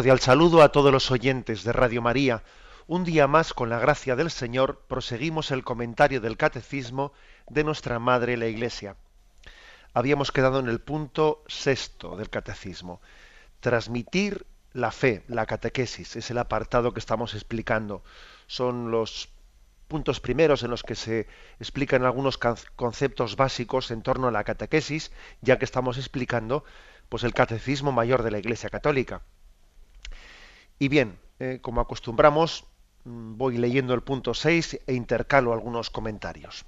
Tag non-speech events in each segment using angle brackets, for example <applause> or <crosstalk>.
Cordial saludo a todos los oyentes de Radio María. Un día más, con la gracia del Señor, proseguimos el comentario del Catecismo de nuestra Madre la Iglesia. Habíamos quedado en el punto sexto del Catecismo. Transmitir la fe, la catequesis, es el apartado que estamos explicando. Son los puntos primeros en los que se explican algunos conceptos básicos en torno a la catequesis, ya que estamos explicando pues el catecismo mayor de la Iglesia Católica. Y bien, eh, como acostumbramos, mm, voy leyendo el punto 6 e intercalo algunos comentarios.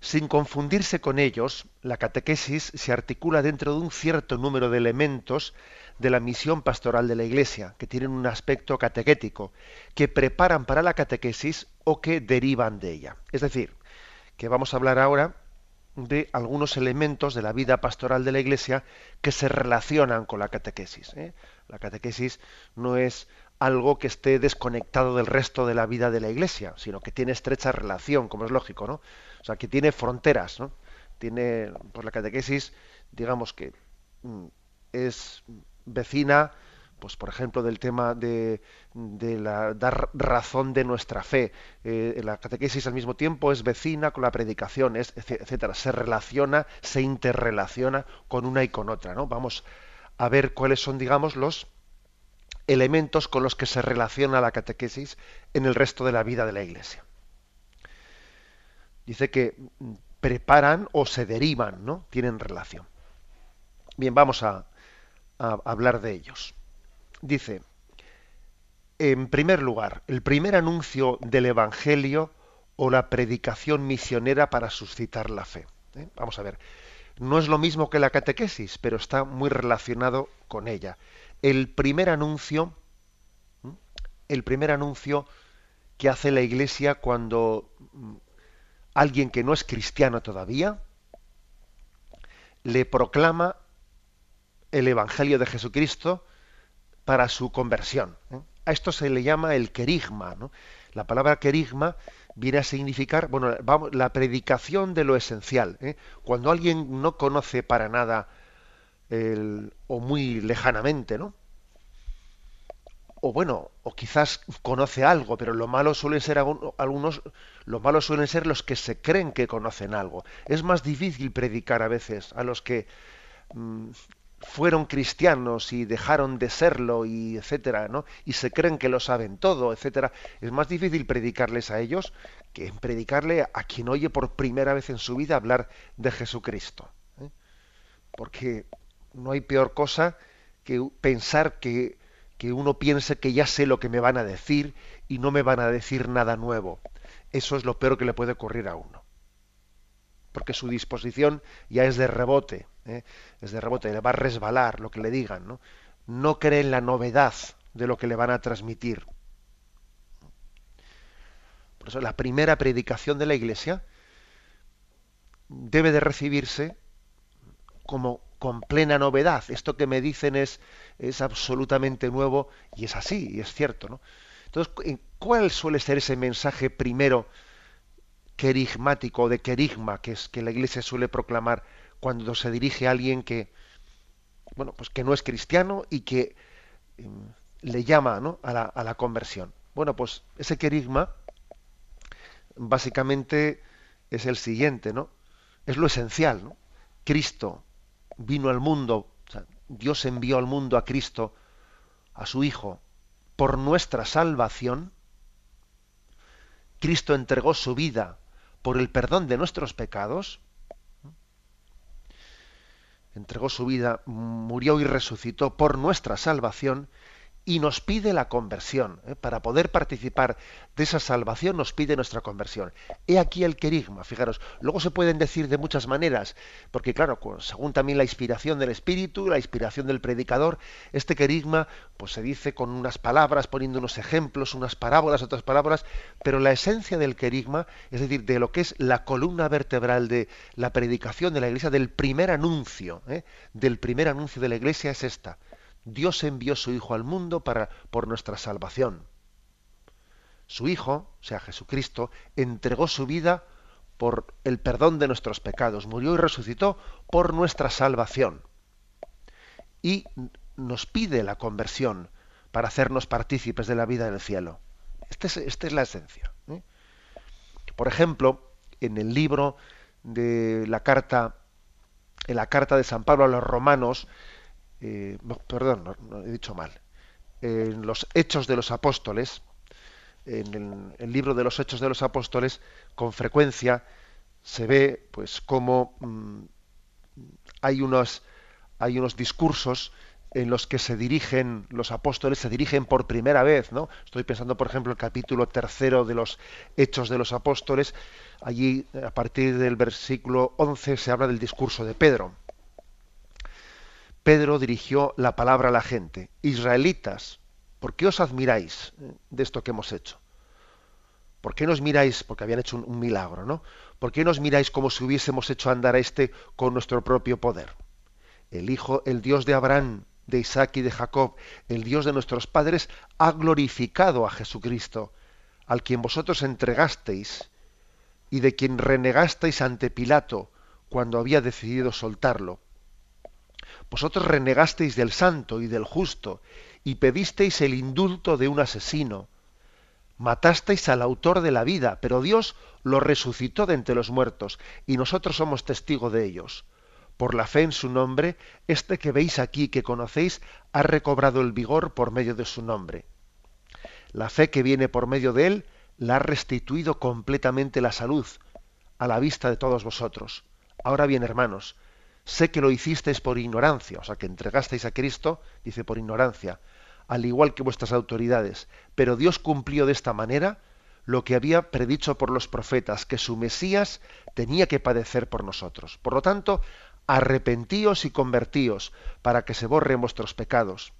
Sin confundirse con ellos, la catequesis se articula dentro de un cierto número de elementos de la misión pastoral de la Iglesia, que tienen un aspecto catequético, que preparan para la catequesis o que derivan de ella. Es decir, que vamos a hablar ahora de algunos elementos de la vida pastoral de la Iglesia que se relacionan con la catequesis. ¿eh? La catequesis no es algo que esté desconectado del resto de la vida de la Iglesia, sino que tiene estrecha relación, como es lógico, ¿no? O sea, que tiene fronteras, ¿no? Tiene, pues la catequesis, digamos que mm, es vecina pues por ejemplo del tema de, la, dar razón de nuestra fe. Eh, la catequesis al mismo tiempo es vecina con la predicación, es, etcétera. Se relaciona, se interrelaciona con una y con otra. ¿no? Vamos a ver cuáles son, digamos, los elementos con los que se relaciona la catequesis en el resto de la vida de la Iglesia. Dice que preparan o se derivan, ¿no? Tienen relación. Bien, vamos a hablar de ellos dice, en primer lugar, el primer anuncio del Evangelio o la predicación misionera para suscitar la fe. ¿eh? Vamos a ver, no es lo mismo que la catequesis, pero está muy relacionado con ella. El primer anuncio, el primer anuncio que hace la Iglesia cuando mm, alguien que no es cristiano todavía le proclama el Evangelio de Jesucristo para su conversión. A esto se le llama el querigma. La palabra querigma viene a significar, bueno, vamos, la predicación de lo esencial. ¿eh? Cuando alguien no conoce para nada o muy lejanamente, ¿no? O bueno, o quizás conoce algo, pero lo malo suele ser algunos, lo malo suelen ser los que se creen que conocen algo. Es más difícil predicar a veces a los que mm, fueron cristianos y dejaron de serlo y etcétera, ¿no? Y se creen que lo saben todo, etcétera. Es más difícil predicarles a ellos que predicarle a quien oye por primera vez en su vida hablar de Jesucristo. ¿eh? Porque no hay peor cosa que pensar que, que uno piense que ya sé lo que me van a decir y no me van a decir nada nuevo. Eso es lo peor que le puede ocurrir a uno. Porque su disposición ya es de rebote ¿eh? es de rebote, le va a resbalar lo que le digan, ¿no? No cree en la novedad de lo que le van a transmitir. Por eso la primera predicación de la Iglesia debe de recibirse como con plena novedad. Esto que me dicen es, es absolutamente nuevo y es así, y es cierto. ¿no? Entonces, ¿cuál suele ser ese mensaje primero querigmático, de querigma, que es que la Iglesia suele proclamar cuando se dirige a alguien que, bueno, pues que no es cristiano y que em, le llama a, la, a, la, conversión. Bueno, pues ese querigma básicamente es el siguiente, ¿no? Es lo esencial, ¿no? Cristo vino al mundo, Dios envió al mundo a Cristo, a su Hijo, por nuestra salvación. Cristo entregó su vida por el perdón de nuestros pecados entregó su vida, murió y resucitó por nuestra salvación, y nos pide la conversión. ¿eh? Para poder participar de esa salvación nos pide nuestra conversión. He aquí el querigma, fijaros. Luego se pueden decir de muchas maneras, porque claro, según también la inspiración del Espíritu, la inspiración del predicador, este querigma pues se dice con unas palabras, poniendo unos ejemplos, unas parábolas, otras palabras, pero la esencia del querigma, es decir, de lo que es la columna vertebral de la predicación de la Iglesia, del primer anuncio, ¿eh? del primer anuncio de la Iglesia es esta Dios envió su Hijo al mundo para, por nuestra salvación. Su Hijo, o sea, Jesucristo, entregó su vida por el perdón de nuestros pecados, murió y resucitó por nuestra salvación. Y nos pide la conversión para hacernos partícipes de la vida del cielo. Este esta es la esencia. ¿eh? Por ejemplo, en el libro de la carta, en la carta de San Pablo a los romanos, eh, perdón, no, he dicho mal, en los Hechos de los Apóstoles, en el, libro de los Hechos de los Apóstoles, con frecuencia se ve pues cómo mm, hay unos hay unos discursos en los que se dirigen los apóstoles se dirigen por primera vez, ¿no? Estoy pensando, por ejemplo, el capítulo tercero de los Hechos de los Apóstoles. Allí, a partir del versículo 11, se habla del discurso de Pedro. Pedro dirigió la palabra a la gente. Israelitas, ¿por qué os admiráis eh, de esto que hemos hecho? ¿Por qué nos miráis? Porque habían hecho un, milagro, ¿no? ¿Por qué nos miráis como si hubiésemos hecho andar a este con nuestro propio poder? El Hijo, el Dios de Abraham, de Isaac y de Jacob, el Dios de nuestros padres, ha glorificado a Jesucristo, al quien vosotros entregasteis y de quien renegasteis ante Pilato cuando había decidido soltarlo. Vosotros renegasteis del santo y del justo y pedisteis el indulto de un asesino. Matasteis al autor de la vida, pero Dios lo resucitó de entre los muertos y nosotros somos testigos de ellos. Por la fe en su nombre, este que veis aquí, que conocéis, ha recobrado el vigor por medio de su nombre. La fe que viene por medio de él la ha restituido completamente la salud a la vista de todos vosotros. Ahora bien, hermanos, sé que lo hicisteis por ignorancia, o sea, que entregasteis a Cristo, dice por ignorancia, al igual que vuestras autoridades, pero Dios cumplió de esta manera lo que había predicho por los profetas, que su Mesías tenía que padecer por nosotros. Por lo tanto, arrepentíos y convertíos para que se borren vuestros pecados,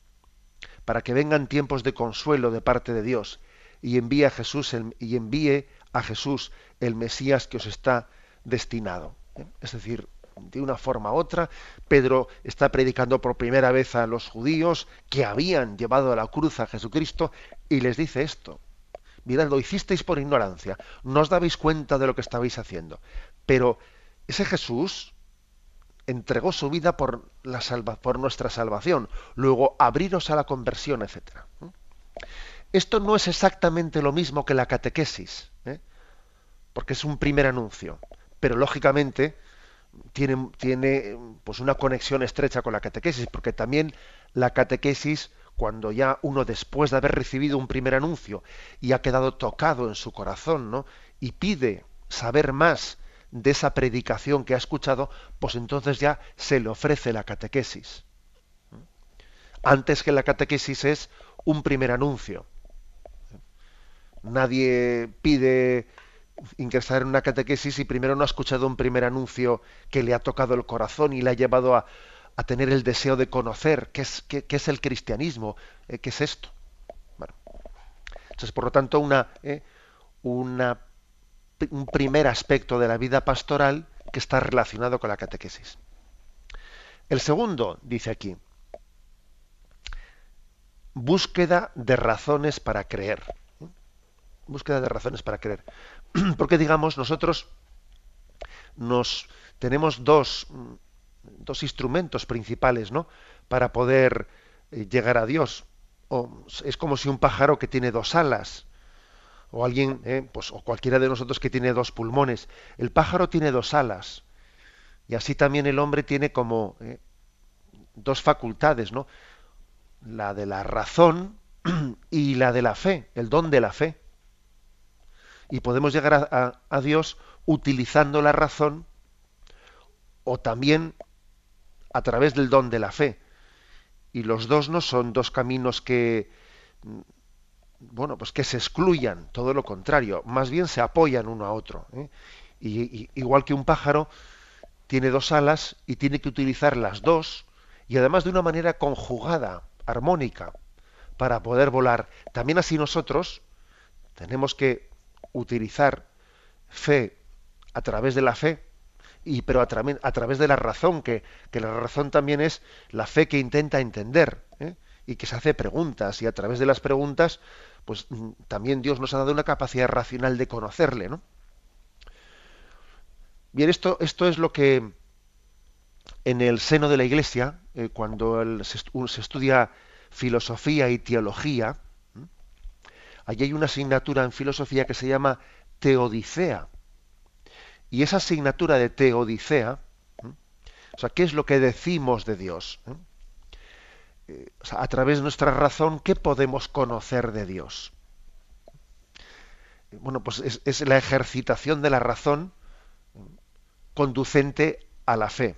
para que vengan tiempos de consuelo de parte de Dios y envíe a Jesús el, y envíe a Jesús el Mesías que os está destinado. ¿eh? Es decir, de una forma u otra, Pedro está predicando por primera vez a los judíos que habían llevado a la cruz a Jesucristo y les dice esto. Mirad, lo hicisteis por ignorancia, no os dabais cuenta de lo que estabais haciendo. Pero ese Jesús entregó su vida por, la por nuestra salvación, luego abriros a la conversión, etc. Esto no es exactamente lo mismo que la catequesis, ¿eh? porque es un primer anuncio, pero lógicamente tiene, tiene pues una conexión estrecha con la catequesis, porque también la catequesis, cuando ya uno después de haber recibido un primer anuncio y ha quedado tocado en su corazón, ¿no? y pide saber más de esa predicación que ha escuchado, pues entonces ya se le ofrece la catequesis. Antes que la catequesis es un primer anuncio. Nadie pide ingresar en una catequesis y primero no ha escuchado un primer anuncio que le ha tocado el corazón y le ha llevado a, tener el deseo de conocer qué es, el cristianismo, eh, qué es esto. Entonces, por lo tanto, eh, una, un primer aspecto de la vida pastoral que está relacionado con la catequesis. El segundo, dice aquí, búsqueda de razones para creer. Búsqueda de razones para creer. <clears throat> porque digamos nosotros nos tenemos dos, dos instrumentos principales ¿no? para poder eh, llegar a Dios. Es como si un pájaro que tiene dos alas, o alguien, eh, pues, o cualquiera de nosotros que tiene dos pulmones. El pájaro tiene dos alas, y así también el hombre tiene como eh, dos facultades, ¿no? La de la razón <clears throat> y la de la fe, el don de la fe y podemos llegar a, Dios utilizando la razón o también a través del don de la fe. y los dos no son dos caminos que mm, bueno pues que se excluyan todo lo contrario más bien se apoyan uno a otro ¿eh? y, igual que un pájaro tiene dos alas y tiene que utilizar las dos y además de una manera conjugada armónica para poder volar también así nosotros tenemos que utilizar fe a través de la fe y pero a, a través de la razón, que, que, la razón también es la fe que intenta entender ¿eh? y que se hace preguntas y a través de las preguntas, pues mm, también Dios nos ha dado una capacidad racional de conocerle, ¿no? Bien, esto, esto es lo que en el seno de la Iglesia, eh, cuando se, estudia filosofía y teología, allí hay una asignatura en filosofía que se llama teodicea. Y esa asignatura de teodicea, o sea, ¿qué es lo que decimos de Dios? Eh, a través de nuestra razón, ¿qué podemos conocer de Dios? Bueno, pues es, la ejercitación de la razón conducente a la fe.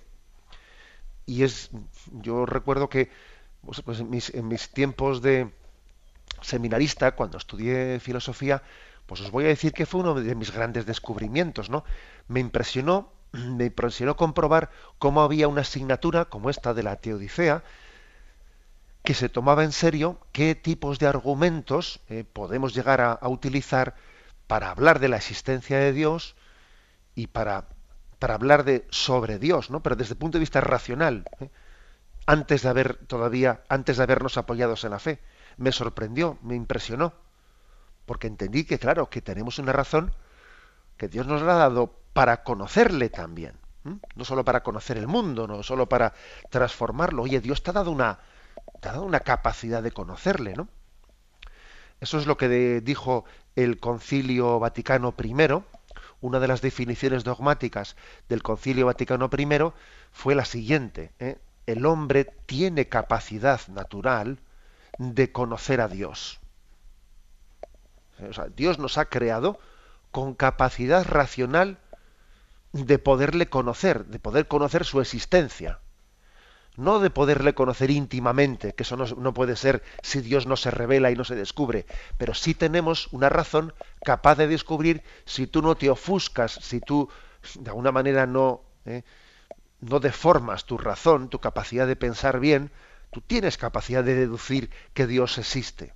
Y es, yo recuerdo que pues, pues en mis tiempos de seminarista, cuando estudié filosofía, pues os voy a decir que fue uno de mis grandes descubrimientos, ¿no? Me impresionó, <clears throat> me impresionó comprobar cómo había una asignatura como esta de la Teodicea que se tomaba en serio qué tipos de argumentos eh, podemos llegar a, utilizar para hablar de la existencia de Dios y para, para hablar de sobre Dios, ¿no? Pero desde el punto de vista racional, ¿eh? antes de haber todavía, antes de habernos apoyados en la fe, me sorprendió, me impresionó porque entendí que, claro, que tenemos una razón que Dios nos la ha dado para conocerle también. No solo para conocer el mundo, no solo para transformarlo. Oye, Dios te ha dado una, te ha dado una capacidad de conocerle, ¿no? Eso es lo que dijo el Concilio Vaticano I. Una de las definiciones dogmáticas del Concilio Vaticano I fue la siguiente: ¿eh? el hombre tiene capacidad natural de conocer a Dios. Dios nos ha creado con capacidad racional de poderle conocer, de poder conocer su existencia. No de poderle conocer íntimamente, que eso no, puede ser si Dios no se revela y no se descubre, pero sí tenemos una razón capaz de descubrir si tú no te ofuscas, si tú de alguna manera no, eh, no deformas tu razón, tu capacidad de pensar bien, tú tienes capacidad de deducir que Dios existe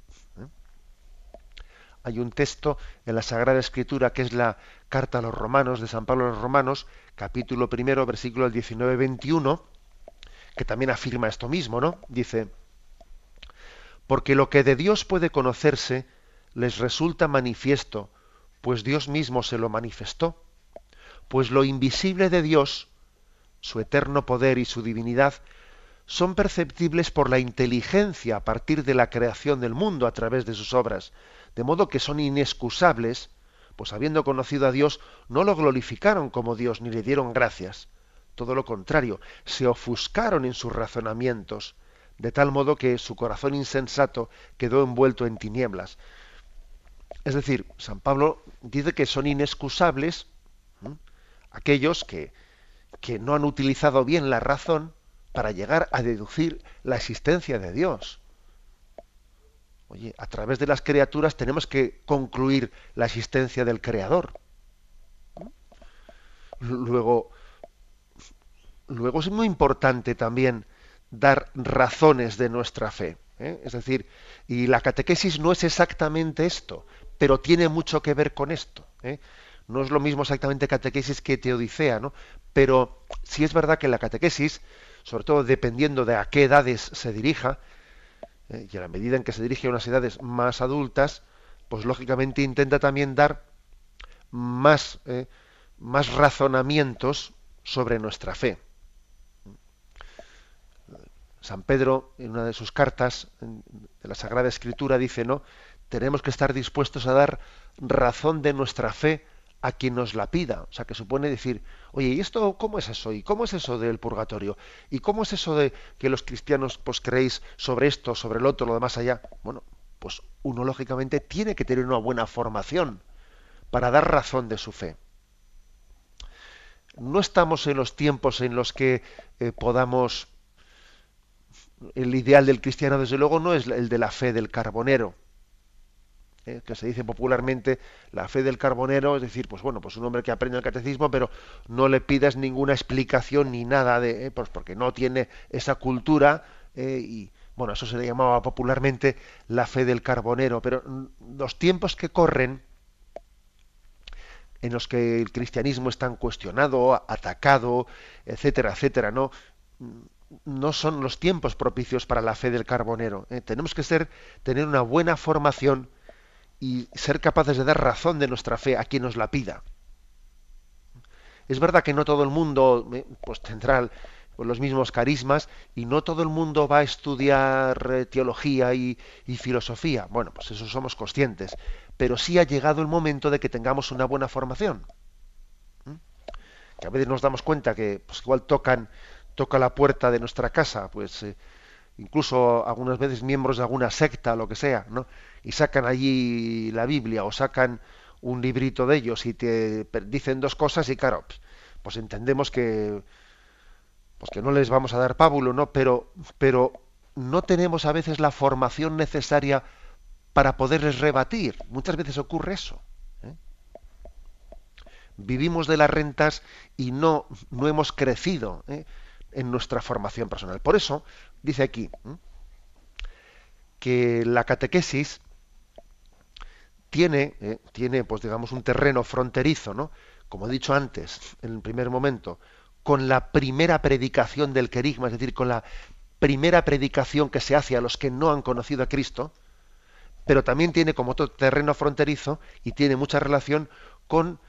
hay un texto en la Sagrada Escritura que es la carta a los romanos de San Pablo a los romanos, capítulo primero, versículo 19-21, que también afirma esto mismo, ¿no? Dice, porque lo que de Dios puede conocerse les resulta manifiesto, pues Dios mismo se lo manifestó, pues lo invisible de Dios, su eterno poder y su divinidad, son perceptibles por la inteligencia a partir de la creación del mundo a través de sus obras, de modo que son inexcusables, pues habiendo conocido a Dios, no lo glorificaron como Dios ni le dieron gracias. Todo lo contrario, se ofuscaron en sus razonamientos, de tal modo que su corazón insensato quedó envuelto en tinieblas. Es decir, San Pablo dice que son inexcusables aquellos que, que no han utilizado bien la razón para llegar a deducir la existencia de Dios. Oye, a través de las criaturas tenemos que concluir la existencia del Creador. Luego, luego es muy importante también dar razones de nuestra fe. ¿eh? Es decir, y la catequesis no es exactamente esto, pero tiene mucho que ver con esto. ¿eh? No es lo mismo exactamente catequesis que teodicea, ¿no? Pero sí es verdad que la catequesis, sobre todo dependiendo de a qué edades se dirija, ¿eh? y a la medida en que se dirige a unas edades más adultas, pues lógicamente intenta también dar más, ¿eh? más razonamientos sobre nuestra fe. San Pedro, en una de sus cartas de la Sagrada Escritura, dice, ¿no? Tenemos que estar dispuestos a dar razón de nuestra fe a quien nos la pida. O sea, que supone decir, oye, ¿y esto cómo es eso? ¿Y cómo es eso del purgatorio? ¿Y cómo es eso de que los cristianos pues creéis sobre esto, sobre el otro, lo demás allá? Bueno, pues uno lógicamente tiene que tener una buena formación para dar razón de su fe. No estamos en los tiempos en los que eh, podamos el ideal del cristiano, desde luego, no es el de la fe del carbonero, ¿eh? que se dice popularmente la fe del carbonero, es decir, pues bueno, pues un hombre que aprende el catecismo, pero no le pidas ninguna explicación ni nada de, ¿eh? pues porque no tiene esa cultura ¿eh? y bueno, eso se le llamaba popularmente la fe del carbonero, pero los tiempos que corren en los que el cristianismo es tan cuestionado, atacado, etcétera, etcétera, no no son los tiempos propicios para la fe del carbonero. Tenemos que ser, tener una buena formación y ser capaces de dar razón de nuestra fe a quien nos la pida. Es verdad que no todo el mundo eh, pues, tendrá pues, los mismos carismas y no todo el mundo va a estudiar eh, teología y, filosofía. Bueno, pues eso somos conscientes. Pero sí ha llegado el momento de que tengamos una buena formación. Que a veces nos damos cuenta que pues, igual tocan, toca la puerta de nuestra casa, pues eh, incluso algunas veces miembros de alguna secta, lo que sea, ¿no? Y sacan allí la Biblia o sacan un librito de ellos y te dicen dos cosas y claro, pues, pues entendemos que pues que no les vamos a dar pábulo, ¿no? Pero pero no tenemos a veces la formación necesaria para poderles rebatir. Muchas veces ocurre eso. ¿eh? Vivimos de las rentas y no, no hemos crecido ¿eh? en nuestra formación personal. Por eso, dice aquí, ¿eh? que la catequesis tiene, eh, tiene, pues digamos, un terreno fronterizo, ¿no? Como he dicho antes, en el primer momento, con la primera predicación del querigma, es decir, con la primera predicación que se hace a los que no han conocido a Cristo, pero también tiene como otro terreno fronterizo y tiene mucha relación con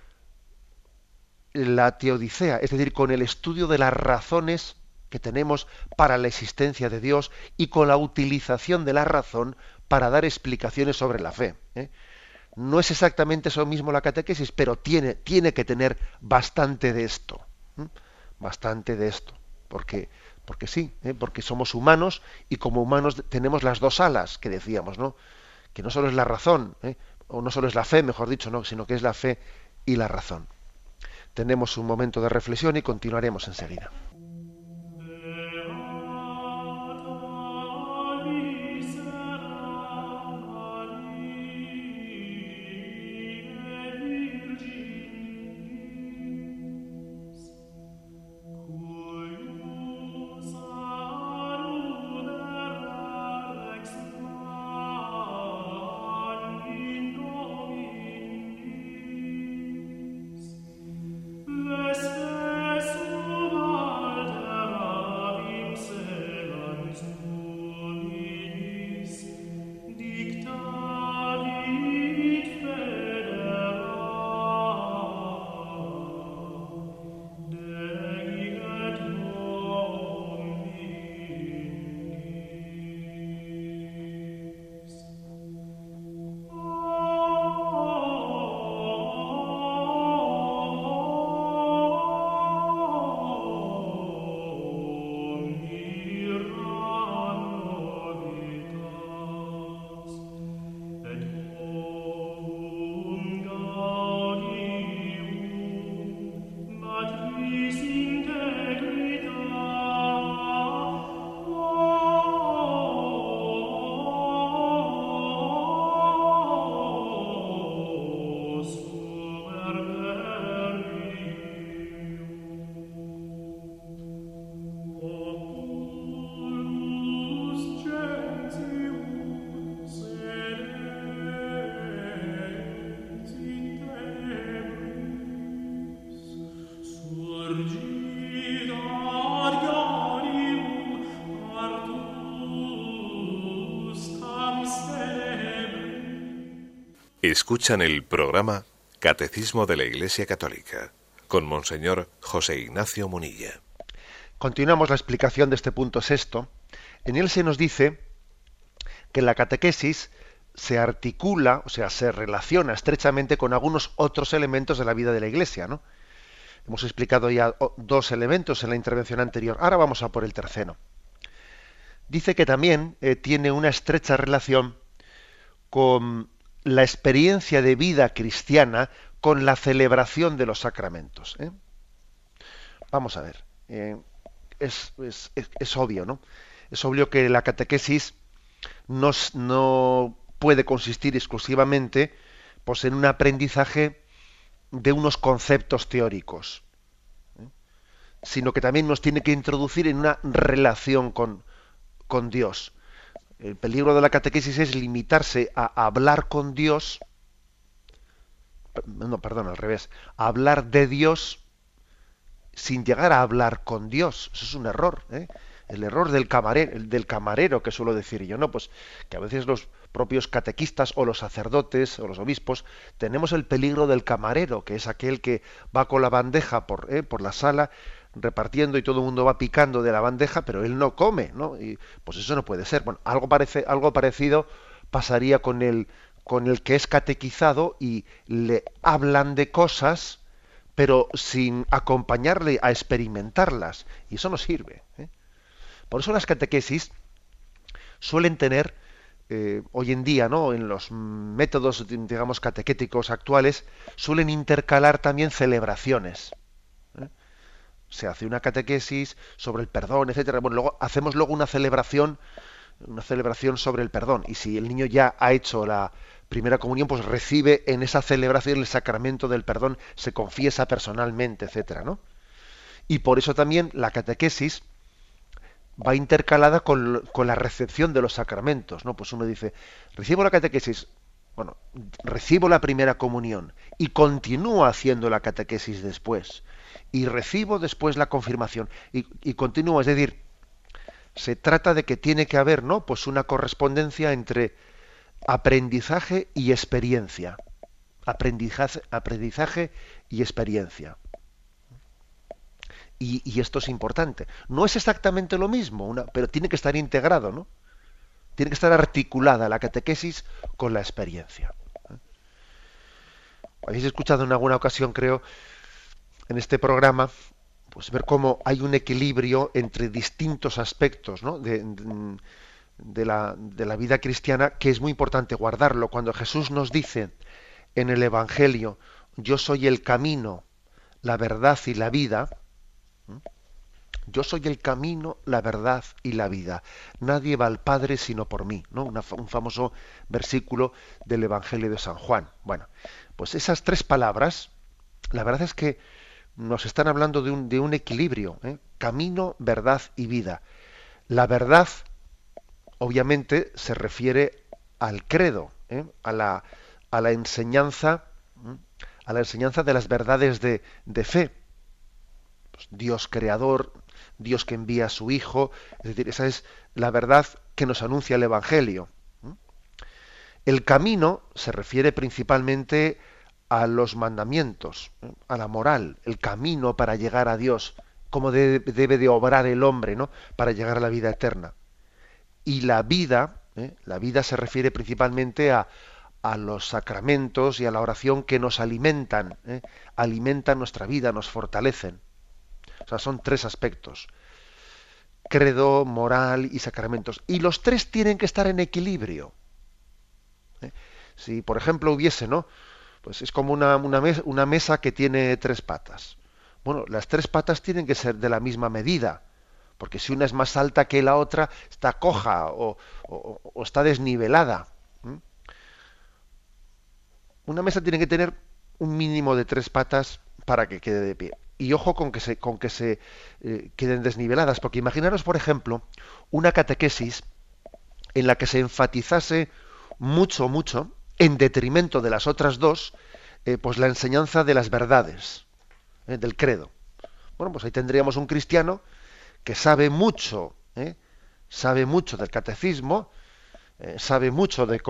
la teodicea, es decir, con el estudio de las razones que tenemos para la existencia de Dios y con la utilización de la razón para dar explicaciones sobre la fe. ¿eh? No es exactamente eso mismo la catequesis, pero tiene, tiene que tener bastante de esto. Bastante de esto. Porque, porque sí, ¿eh? porque somos humanos y como humanos tenemos las dos alas que decíamos, ¿no? Que no solo es la razón, ¿eh? o no solo es la fe, mejor dicho, ¿no? sino que es la fe y la razón. Tenemos un momento de reflexión y continuaremos enseguida. Escuchan el programa Catecismo de la Iglesia Católica con Monseñor José Ignacio Munilla. Continuamos la explicación de este punto sexto. En él se nos dice que la catequesis se articula, o sea, se relaciona estrechamente con algunos otros elementos de la vida de la Iglesia, ¿no? Hemos explicado ya dos elementos en la intervención anterior. Ahora vamos a por el tercero. Dice que también eh, tiene una estrecha relación con la experiencia de vida cristiana con la celebración de los sacramentos. ¿eh? Vamos a ver, eh, es, obvio, ¿no? es obvio que la catequesis no, no puede consistir exclusivamente pues, en un aprendizaje de unos conceptos teóricos, ¿eh? sino que también nos tiene que introducir en una relación con, con Dios. El peligro de la catequesis es limitarse a hablar con Dios, no, perdón, al revés, a hablar de Dios sin llegar a hablar con Dios. Eso es un error. ¿eh? El error del camarero, del camarero que suelo decir yo, ¿no? Pues que a veces los propios catequistas o los sacerdotes o los obispos tenemos el peligro del camarero, que es aquel que va con la bandeja por, ¿eh? por la sala repartiendo y todo el mundo va picando de la bandeja, pero él no come, ¿no? Y pues eso no puede ser. Bueno, algo parece, algo parecido pasaría con el con el que es catequizado y le hablan de cosas, pero sin acompañarle a experimentarlas. Y eso no sirve. ¿eh? Por eso las catequesis suelen tener eh, hoy en día, ¿no? En los métodos, digamos, catequéticos actuales, suelen intercalar también celebraciones. Se hace una catequesis sobre el perdón, etcétera. Bueno, luego hacemos luego una celebración, una celebración sobre el perdón. Y si el niño ya ha hecho la primera comunión, pues recibe en esa celebración el sacramento del perdón, se confiesa personalmente, etcétera, ¿no? Y por eso también la catequesis va intercalada con, la recepción de los sacramentos, ¿no? Pues uno dice, recibo la catequesis, bueno, recibo la primera comunión y continúo haciendo la catequesis después y recibo después la confirmación y, y continúo, es decir, se trata de que tiene que haber, ¿no? Pues una correspondencia entre aprendizaje y experiencia, aprendizaje, aprendizaje y experiencia. Y, esto es importante. No es exactamente lo mismo, pero tiene que estar integrado, ¿no? Tiene que estar articulada la catequesis con la experiencia. Habéis escuchado en alguna ocasión, creo, en este programa, pues ver cómo hay un equilibrio entre distintos aspectos de, la, de la vida cristiana que es muy importante guardarlo. Cuando Jesús nos dice en el Evangelio, yo soy el camino, la verdad y la vida, yo soy el camino, la verdad y la vida. Nadie va al Padre sino por mí. ¿no? un famoso versículo del Evangelio de San Juan. Bueno, pues esas tres palabras, la verdad es que nos están hablando de un, equilibrio. ¿eh? Camino, verdad y vida. La verdad, obviamente, se refiere al credo, ¿eh? a, la, enseñanza, a la enseñanza de las verdades de, de fe. Pues Dios creador, Dios que envía a su Hijo, es decir, esa es la verdad que nos anuncia el Evangelio. El camino se refiere principalmente a los mandamientos, a la moral, el camino para llegar a Dios, cómo debe, de obrar el hombre ¿no? para llegar a la vida eterna. Y la vida, ¿eh? la vida se refiere principalmente a, a, los sacramentos y a la oración que nos alimentan, ¿eh? alimentan nuestra vida, nos fortalecen. O sea, son tres aspectos. Credo, moral y sacramentos. Y los tres tienen que estar en equilibrio. ¿Eh? Si, por ejemplo, hubiese, ¿no? Pues es como una, una, mesa que tiene tres patas. Bueno, las tres patas tienen que ser de la misma medida, porque si una es más alta que la otra, está coja o, está desnivelada. Una mesa tiene que tener un mínimo de tres patas para que quede de pie y ojo con que se, con que se eh, queden desniveladas, porque imaginaros, por ejemplo, una catequesis en la que se enfatizase mucho, mucho, en detrimento de las otras dos, eh, pues la enseñanza de las verdades, eh, del credo. Bueno, pues ahí tendríamos un cristiano que sabe mucho, sabe mucho del catecismo, sabe mucho de,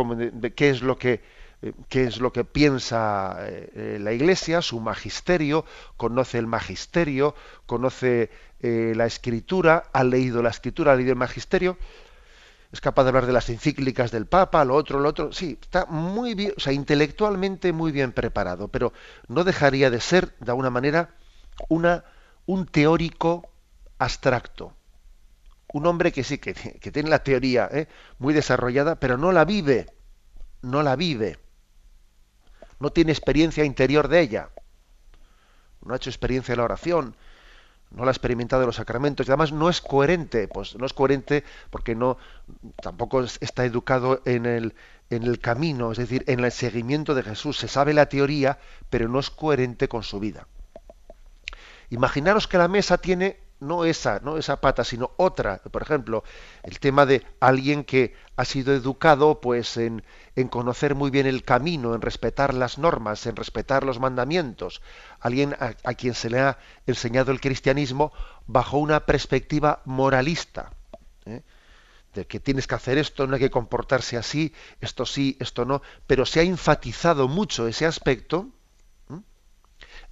qué es lo que qué es lo que piensa eh, la Iglesia, su magisterio, conoce el magisterio, conoce eh, la escritura, ha leído la escritura, ha leído el magisterio, es capaz de hablar de las encíclicas del Papa, lo otro, lo otro, sí, está muy bien, o sea, intelectualmente muy bien preparado, pero no dejaría de ser, de alguna manera, una, un teórico abstracto. Un hombre que sí, que tiene la teoría muy desarrollada, pero no la vive, no la vive no tiene experiencia interior de ella, no ha hecho experiencia de la oración, no la ha experimentado los sacramentos y además no es coherente, pues no es coherente porque no tampoco está educado en el en el camino, es decir, en el seguimiento de Jesús. Se sabe la teoría, pero no es coherente con su vida. Imaginaros que la mesa tiene no esa, no esa pata, sino otra. Por ejemplo, el tema de alguien que ha sido educado, pues, en, en conocer muy bien el camino, en respetar las normas, en respetar los mandamientos. Alguien a, quien se le ha enseñado el cristianismo bajo una perspectiva moralista. ¿eh? de que tienes que hacer esto, no hay que comportarse así, esto sí, esto no, pero se ha enfatizado mucho ese aspecto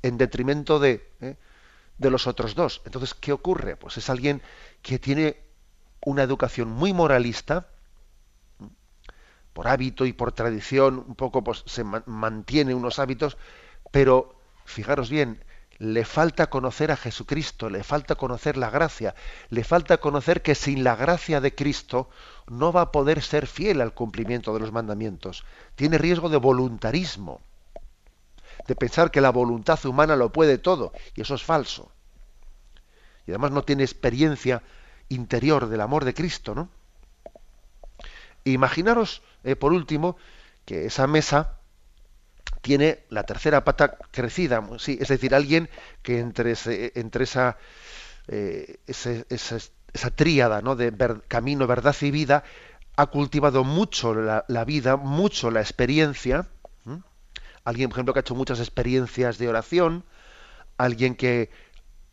en detrimento de, ¿eh? De los otros dos. Entonces, ¿qué ocurre? Pues es alguien que tiene una educación muy moralista, por hábito y por tradición, un poco pues, se mantiene unos hábitos, pero fijaros bien, le falta conocer a Jesucristo, le falta conocer la gracia, le falta conocer que sin la gracia de Cristo no va a poder ser fiel al cumplimiento de los mandamientos. Tiene riesgo de voluntarismo de pensar que la voluntad humana lo puede todo, y eso es falso. Y además no tiene experiencia interior del amor de Cristo, ¿no? Imaginaros, eh, por último, que esa mesa tiene la tercera pata crecida, sí, es decir, alguien que entre, entre esa, eh, esa, tríada ¿no? de camino, verdad y vida ha cultivado mucho la, vida, mucho la experiencia, alguien, por ejemplo, que ha hecho muchas experiencias de oración, alguien que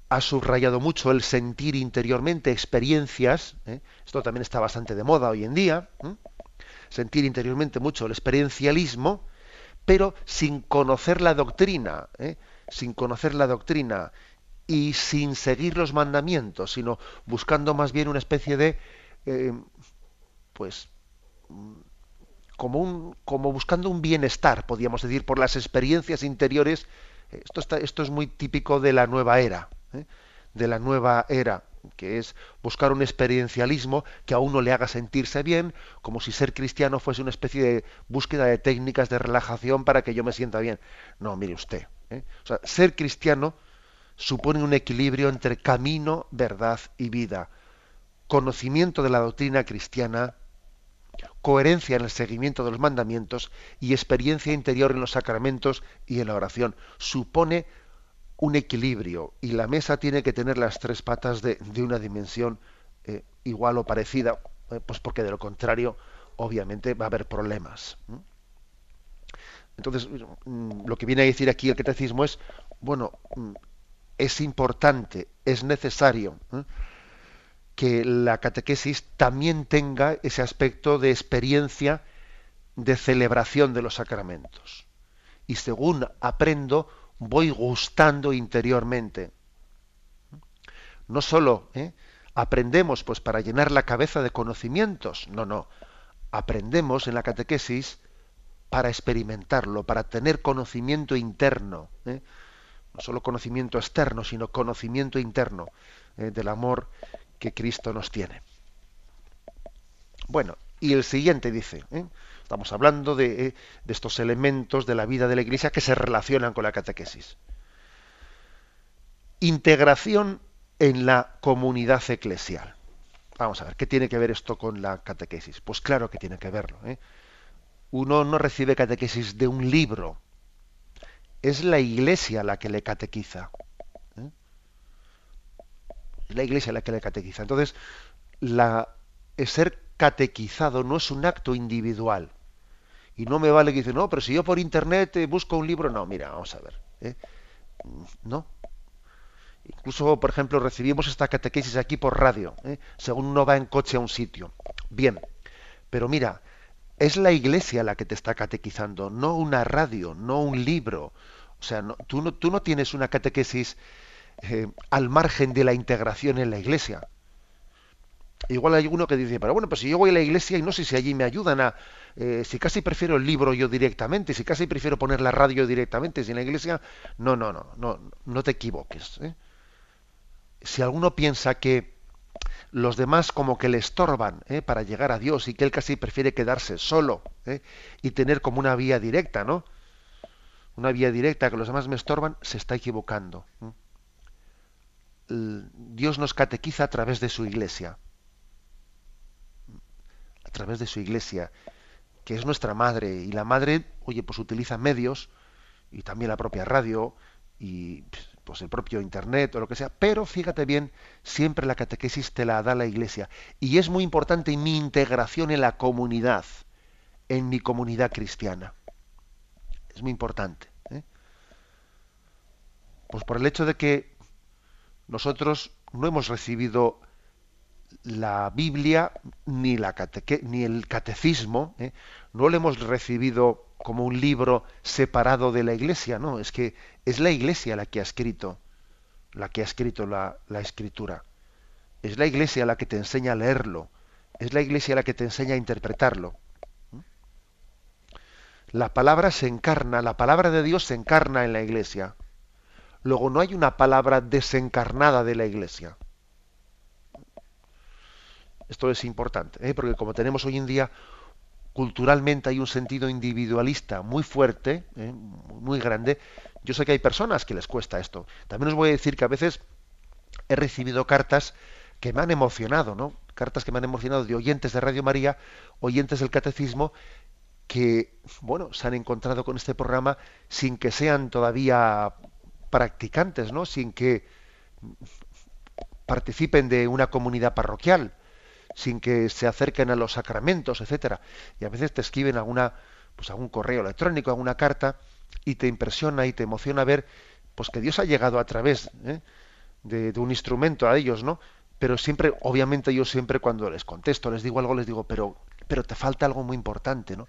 ha subrayado mucho el sentir interiormente experiencias, ¿eh? esto también está bastante de moda hoy en día, sentir interiormente mucho el experiencialismo, pero sin conocer la doctrina, ¿eh? sin conocer la doctrina y sin seguir los mandamientos, sino buscando más bien una especie de, eh, pues, como, un, como buscando un bienestar, podríamos decir, por las experiencias interiores. Esto, está, esto es muy típico de la nueva era, ¿eh? de la nueva era, que es buscar un experiencialismo que a uno le haga sentirse bien, como si ser cristiano fuese una especie de búsqueda de técnicas de relajación para que yo me sienta bien. No, mire usted. ¿eh? O sea, ser cristiano supone un equilibrio entre camino, verdad y vida, conocimiento de la doctrina cristiana, coherencia en el seguimiento de los mandamientos y experiencia interior en los sacramentos y en la oración. Supone un equilibrio y la mesa tiene que tener las tres patas de, una dimensión eh, igual o parecida, eh, pues porque de lo contrario obviamente va a haber problemas. Entonces, mm, lo que viene a decir aquí el catecismo es, bueno, mm, es importante, es necesario que la catequesis también tenga ese aspecto de experiencia de celebración de los sacramentos. Y según aprendo, voy gustando interiormente. No solo ¿eh? aprendemos pues para llenar la cabeza de conocimientos, no, no. Aprendemos en la catequesis para experimentarlo, para tener conocimiento interno. ¿eh? No solo conocimiento externo, sino conocimiento interno ¿eh? del amor que Cristo nos tiene. Bueno, y el siguiente dice, ¿eh? estamos hablando de, de, estos elementos de la vida de la Iglesia que se relacionan con la catequesis. Integración en la comunidad eclesial. Vamos a ver, ¿qué tiene que ver esto con la catequesis? Pues claro que tiene que verlo. ¿eh? Uno no recibe catequesis de un libro, es la Iglesia la que le catequiza es la iglesia la que le catequiza. Entonces, la, ser catequizado no es un acto individual. Y no me vale que dice, no, pero si yo por internet eh, busco un libro, no, mira, vamos a ver. ¿eh? No. Incluso, por ejemplo, recibimos esta catequesis aquí por radio, ¿eh? según uno va en coche a un sitio. Bien, pero mira, es la iglesia la que te está catequizando, no una radio, no un libro. O sea, no, tú no tienes una catequesis eh, al margen de la integración en la iglesia. Igual hay uno que dice, pero bueno, pues si yo voy a la iglesia y no sé si allí me ayudan a... Eh, si casi prefiero el libro yo directamente, si casi prefiero poner la radio directamente, si en la iglesia... No, no, no, no, no te equivoques. ¿eh? Si alguno piensa que los demás como que le estorban para llegar a Dios y que él casi prefiere quedarse solo y tener como una vía directa, ¿no? Una vía directa que los demás me estorban, se está equivocando Dios nos catequiza a través de su iglesia. A través de su iglesia, que es nuestra madre. Y la madre, oye, pues utiliza medios, y también la propia radio, y pues el propio internet o lo que sea, pero fíjate bien, siempre la catequesis te la da la iglesia. Y es muy importante mi integración en la comunidad, en mi comunidad cristiana. Es muy importante. ¿eh? Pues por el hecho de que nosotros no hemos recibido la Biblia ni, el catecismo, ¿eh? no lo hemos recibido como un libro separado de la Iglesia, no, es que es la Iglesia la que ha escrito, la que ha escrito la escritura. Es la Iglesia la que te enseña a leerlo, es la Iglesia la que te enseña a interpretarlo. La palabra se encarna, la palabra de Dios se encarna en la Iglesia. Luego no hay una palabra desencarnada de la Iglesia. Esto es importante, ¿eh? porque como tenemos hoy en día, culturalmente hay un sentido individualista muy fuerte, ¿eh? muy grande. Yo sé que hay personas que les cuesta esto. También os voy a decir que a veces he recibido cartas que me han emocionado, ¿no? Cartas que me han emocionado de oyentes de Radio María, oyentes del catecismo, que, bueno, se han encontrado con este programa sin que sean todavía practicantes, ¿no? Sin que participen de una comunidad parroquial sin que se acerquen a los sacramentos, etcétera. Y a veces te escriben alguna, pues algún correo electrónico, alguna carta, y te impresiona y te emociona ver pues que Dios ha llegado a través ¿eh? de, un instrumento a ellos, ¿no? Pero siempre, obviamente yo siempre cuando les contesto, les digo algo, les digo, pero, pero te falta algo muy importante, ¿no?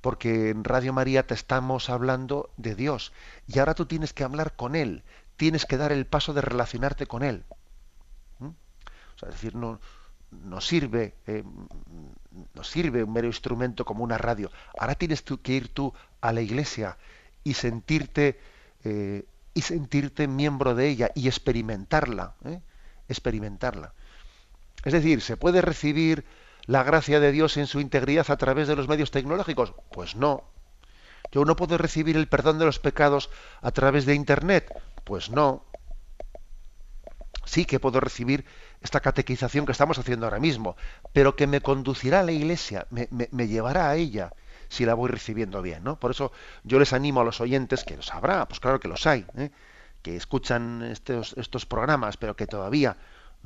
Porque en Radio María te estamos hablando de Dios y ahora tú tienes que hablar con Él, tienes que dar el paso de relacionarte con Él. O sea, es decir, no, nos sirve, eh, nos sirve un mero instrumento como una radio. Ahora tienes tú que ir tú a la iglesia y sentirte eh, y sentirte miembro de ella y experimentarla, ¿eh? experimentarla. Es decir, ¿se puede recibir la gracia de Dios en su integridad a través de los medios tecnológicos? Pues no. ¿Yo no puedo recibir el perdón de los pecados a través de Internet? Pues no. Sí que puedo recibir esta catequización que estamos haciendo ahora mismo, pero que me conducirá a la iglesia, me, llevará a ella si la voy recibiendo bien, ¿no? Por eso yo les animo a los oyentes, que los habrá, pues claro que los hay, ¿eh? que escuchan estos, estos programas, pero que todavía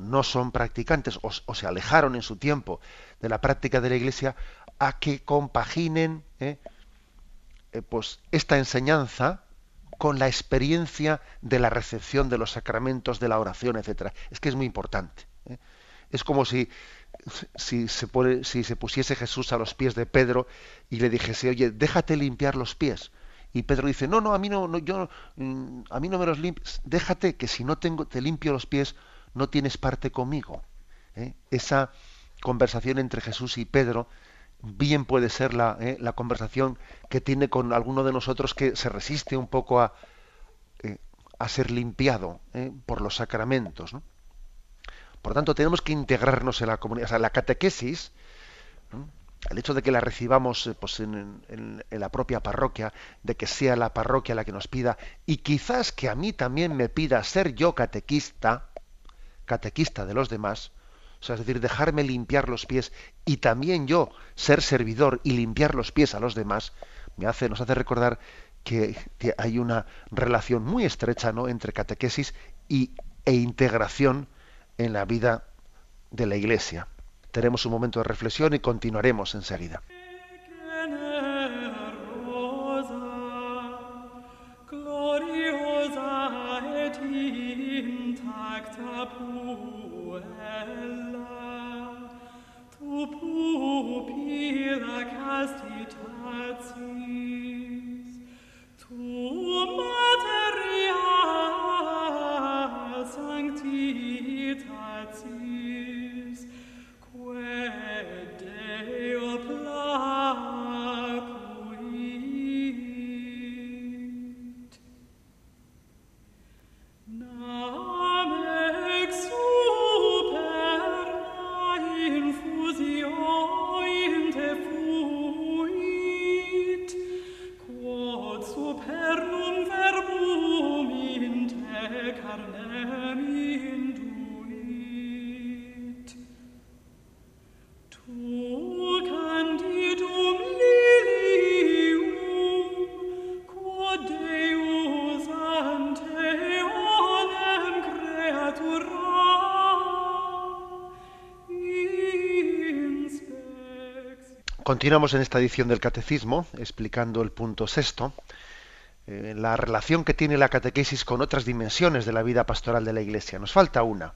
no son practicantes o, se alejaron en su tiempo de la práctica de la iglesia, a que compaginen ¿eh? Eh, pues esta enseñanza con la experiencia de la recepción de los sacramentos, de la oración, etcétera. Es que es muy importante. ¿eh? Es como si, si, se si se pusiese Jesús a los pies de Pedro y le dijese, oye, déjate limpiar los pies. Y Pedro dice, no, no, a mí no, no yo, mm, a mí no me los limpies, déjate que si no tengo, te limpio los pies, no tienes parte conmigo. ¿eh? Esa conversación entre Jesús y Pedro bien puede ser la, eh, la, conversación que tiene con alguno de nosotros que se resiste un poco a, eh, a ser limpiado por los sacramentos. Por tanto, tenemos que integrarnos en la comunidad. O sea, la catequesis, el hecho de que la recibamos pues, en, en, la propia parroquia, de que sea la parroquia la que nos pida, y quizás que a mí también me pida ser yo catequista, catequista de los demás, o sea, es decir, dejarme limpiar los pies y también yo ser servidor y limpiar los pies a los demás, me hace, nos hace recordar que, hay una relación muy estrecha ¿no? entre catequesis y, e integración en la vida de la Iglesia. Tenemos un momento de reflexión y continuaremos enseguida. opera castitatis tu Continuamos en esta edición del Catecismo, explicando el punto sexto, eh, la relación que tiene la catequesis con otras dimensiones de la vida pastoral de la Iglesia. Nos falta una.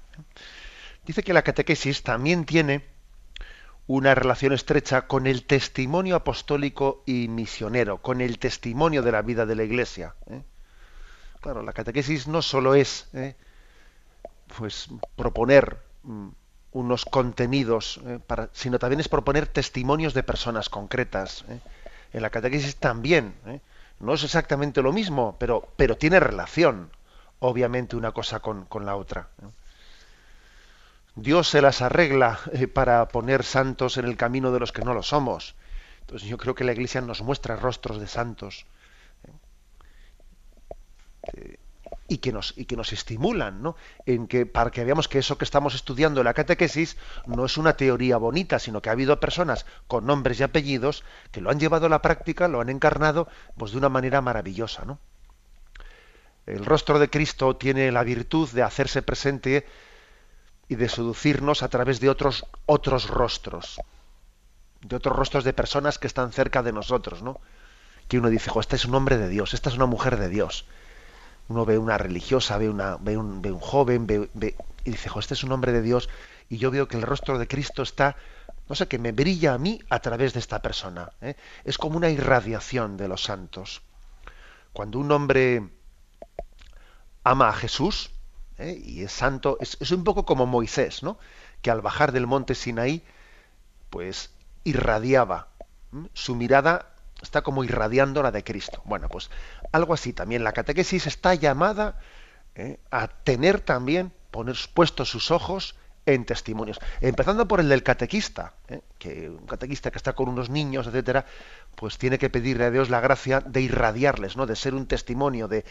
Dice que la catequesis también tiene una relación estrecha con el testimonio apostólico y misionero, con el testimonio de la vida de la Iglesia. ¿eh? Claro, la catequesis no solo es ¿eh? pues proponer mm, unos contenidos, eh, para, sino también es proponer testimonios de personas concretas. ¿eh? En la catequesis también, ¿eh? no es exactamente lo mismo, pero, pero tiene relación, obviamente, una cosa con, con la otra. Dios se las arregla para poner santos en el camino de los que no lo somos. Entonces yo creo que la Iglesia nos muestra rostros de santos y que nos, y que nos estimulan, ¿no? En que, para que veamos que eso que estamos estudiando en la catequesis no es una teoría bonita, sino que ha habido personas con nombres y apellidos que lo han llevado a la práctica, lo han encarnado, pues de una manera maravillosa, ¿no? El rostro de Cristo tiene la virtud de hacerse presente y de seducirnos a través de otros, otros rostros, de otros rostros de personas que están cerca de nosotros, ¿no? Que uno dice, este es un hombre de Dios, esta es una mujer de Dios uno ve una religiosa, ve, una, ve, un, ve un joven, ve, y dice, este es un hombre de Dios, y yo veo que el rostro de Cristo está, no sé, que me brilla a mí a través de esta persona. ¿eh? Es como una irradiación de los santos. Cuando un hombre ama a Jesús, ¿eh? y es santo, es, es, un poco como Moisés, ¿no? Que al bajar del monte Sinaí, pues irradiaba. Su mirada está como irradiando la de Cristo. Bueno, pues algo así también. La catequesis está llamada eh, a tener también, poner puestos sus ojos en testimonios. Empezando por el del catequista, eh, que un catequista que está con unos niños, etcétera, pues tiene que pedirle a Dios la gracia de irradiarles, ¿no? De ser un testimonio, de,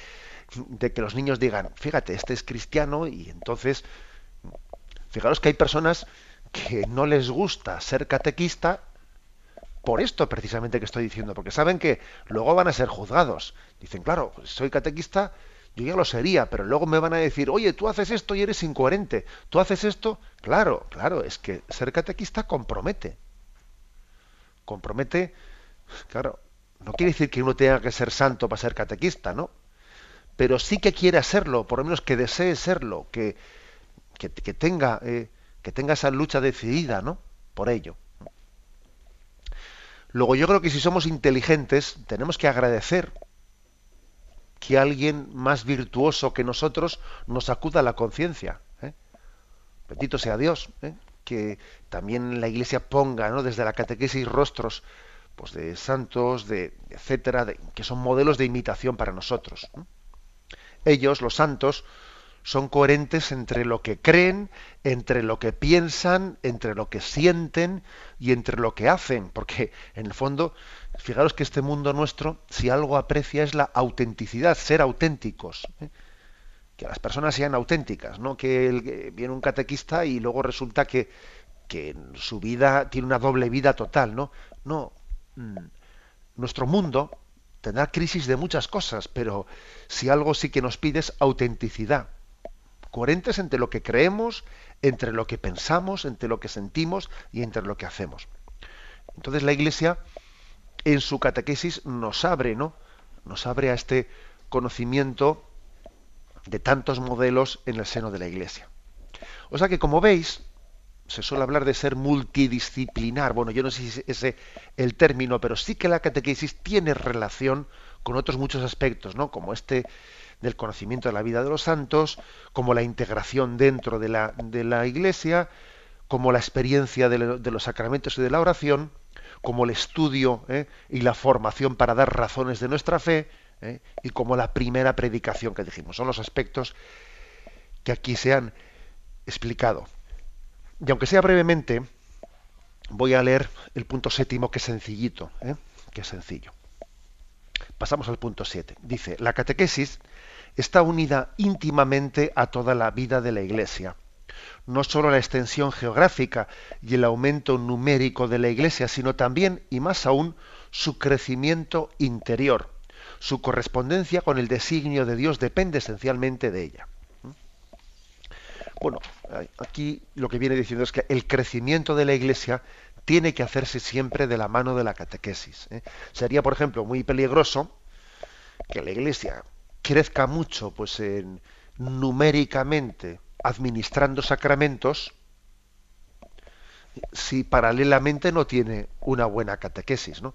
de que los niños digan, fíjate, este es cristiano, y entonces, fijaros que hay personas que no les gusta ser catequista por esto precisamente que estoy diciendo, porque saben que luego van a ser juzgados. Dicen, claro, soy catequista, yo ya lo sería, pero luego me van a decir, oye, tú haces esto y eres incoherente, tú haces esto. Claro, claro, es que ser catequista compromete. Compromete, claro, no quiere decir que uno tenga que ser santo para ser catequista, ¿no? Pero sí que quiere serlo, por lo menos que desee serlo, que, que, tenga, eh, que tenga esa lucha decidida, ¿no? Por ello. Luego yo creo que si somos inteligentes tenemos que agradecer que alguien más virtuoso que nosotros nos acuda a la conciencia. ¿eh? Bendito sea Dios, ¿eh? que también la Iglesia ponga ¿no? desde la catequesis rostros pues, de santos, de etcétera, que son modelos de imitación para nosotros. Ellos, los santos, son coherentes entre lo que creen, entre lo que piensan, entre lo que sienten y entre lo que hacen, porque en el fondo, fijaros que este mundo nuestro, si algo aprecia es la autenticidad, ser auténticos. ¿eh? Que las personas sean auténticas, no que, viene un catequista y luego resulta que, que su vida tiene una doble vida total, ¿no? No. Mm, nuestro mundo tendrá crisis de muchas cosas, pero si algo sí que nos pide es autenticidad coherentes entre lo que creemos, entre lo que pensamos, entre lo que sentimos y entre lo que hacemos. Entonces la Iglesia en su catequesis nos abre, ¿no? Nos abre a este conocimiento de tantos modelos en el seno de la Iglesia. O sea que como veis, se suele hablar de ser multidisciplinar. Bueno, yo no sé si es ese el término, pero sí que la catequesis tiene relación con otros muchos aspectos, ¿no? Como este del conocimiento de la vida de los santos, como la integración dentro de la, de la Iglesia, como la experiencia de, los sacramentos y de la oración, como el estudio ¿eh? y la formación para dar razones de nuestra fe, ¿eh? y como la primera predicación que dijimos. Son los aspectos que aquí se han explicado. Y aunque sea brevemente, voy a leer el punto séptimo, que es sencillito, ¿eh? que es sencillo. Pasamos al punto 7. Dice, la catequesis está unida íntimamente a toda la vida de la Iglesia. No sólo la extensión geográfica y el aumento numérico de la Iglesia, sino también, y más aún, su crecimiento interior. Su correspondencia con el designio de Dios depende esencialmente de ella. Bueno, aquí lo que viene diciendo es que el crecimiento de la Iglesia tiene que hacerse siempre de la mano de la catequesis. ¿eh? Sería, por ejemplo, muy peligroso que la Iglesia crezca mucho, pues, en, numéricamente administrando sacramentos, si paralelamente no tiene una buena catequesis, ¿no?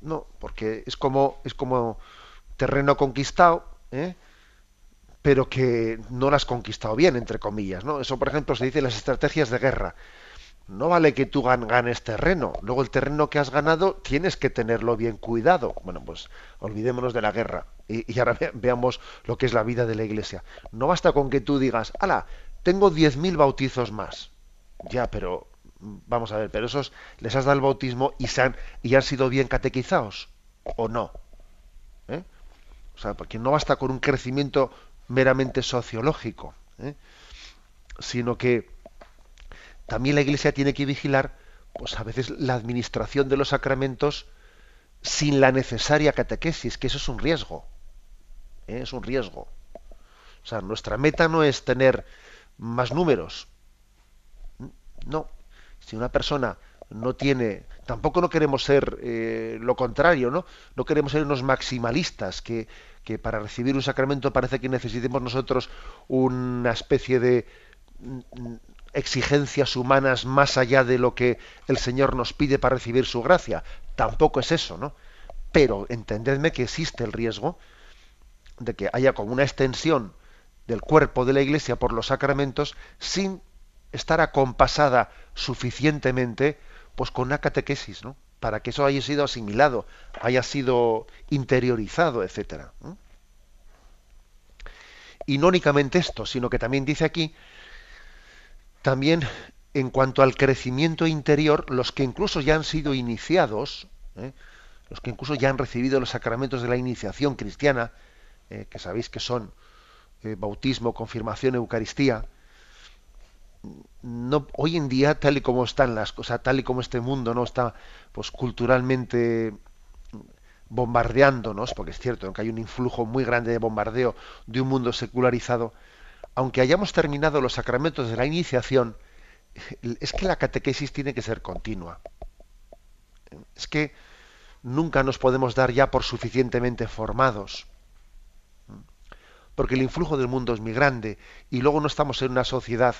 No, porque es como es como terreno conquistado, ¿eh? pero que no lo has conquistado bien, entre comillas, ¿no? Eso, por ejemplo, se dice en las estrategias de guerra. No vale que tú ganes terreno, luego el terreno que has ganado tienes que tenerlo bien cuidado. Bueno, pues olvidémonos de la guerra y, ahora veamos lo que es la vida de la iglesia. No basta con que tú digas, ala, tengo 10.000 bautizos más. Ya, pero vamos a ver, pero esos les has dado el bautismo y, se han, y han sido bien catequizados, ¿o no? ¿Eh? O sea, porque no basta con un crecimiento meramente sociológico, ¿eh? sino que también la Iglesia tiene que vigilar, pues a veces la administración de los sacramentos sin la necesaria catequesis, que eso es un riesgo, ¿eh? es un riesgo. O sea, nuestra meta no es tener más números, no, si una persona no tiene, tampoco no queremos ser eh, lo contrario, ¿no? No queremos ser unos maximalistas que, que para recibir un sacramento parece que necesitemos nosotros una especie de exigencias humanas más allá de lo que el Señor nos pide para recibir su gracia. Tampoco es eso, ¿no? Pero entendedme que existe el riesgo de que haya como una extensión del cuerpo de la Iglesia por los sacramentos sin estar acompasada suficientemente pues con una catequesis, ¿no? Para que eso haya sido asimilado, haya sido interiorizado, etcétera. Y no únicamente esto, sino que también dice aquí, también en cuanto al crecimiento interior, los que incluso ya han sido iniciados, ¿eh? los que incluso ya han recibido los sacramentos de la iniciación cristiana, eh, que sabéis que son eh, bautismo, confirmación, Eucaristía, no hoy en día tal y como están las cosas tal y como este mundo no está pues culturalmente bombardeándonos porque es cierto que hay un influjo muy grande de bombardeo de un mundo secularizado aunque hayamos terminado los sacramentos de la iniciación es que la catequesis tiene que ser continua. Es que nunca nos podemos dar ya por suficientemente formados. Porque el influjo del mundo es muy grande y luego no estamos en una sociedad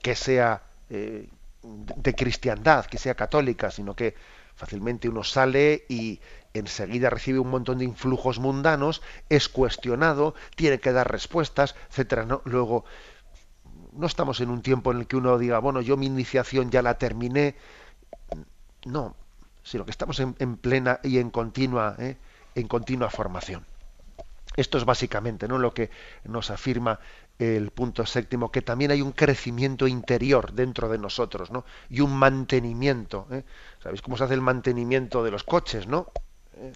que sea eh, de cristiandad, que sea católica, sino que fácilmente uno sale y enseguida recibe un montón de influjos mundanos, es cuestionado, tiene que dar respuestas, etcétera. Luego, no estamos en un tiempo en el que uno diga, bueno, yo mi iniciación ya la terminé. No, sino que estamos en, plena y en continua, ¿eh? en continua formación. Esto es básicamente ¿no? lo que nos afirma el punto séptimo, que también hay un crecimiento interior dentro de nosotros, ¿no? Y un mantenimiento. ¿eh? ¿Sabéis cómo se hace el mantenimiento de los coches, no? ¿Eh?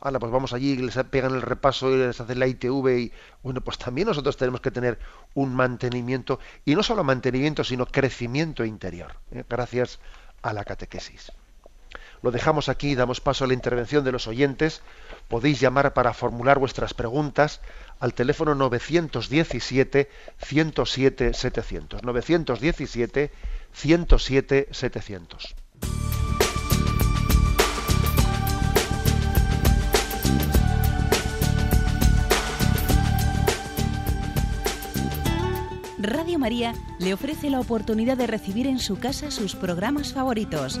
Ahora, pues vamos allí, les pegan el repaso y les hacen la ITV y bueno, pues también nosotros tenemos que tener un mantenimiento y no solo mantenimiento, sino crecimiento interior, ¿eh? gracias a la catequesis. Lo dejamos aquí, damos paso a la intervención de los oyentes. Podéis llamar para formular vuestras preguntas al teléfono 917 107 700. 917 107 700. Radio María le ofrece la oportunidad de recibir en su casa sus programas favoritos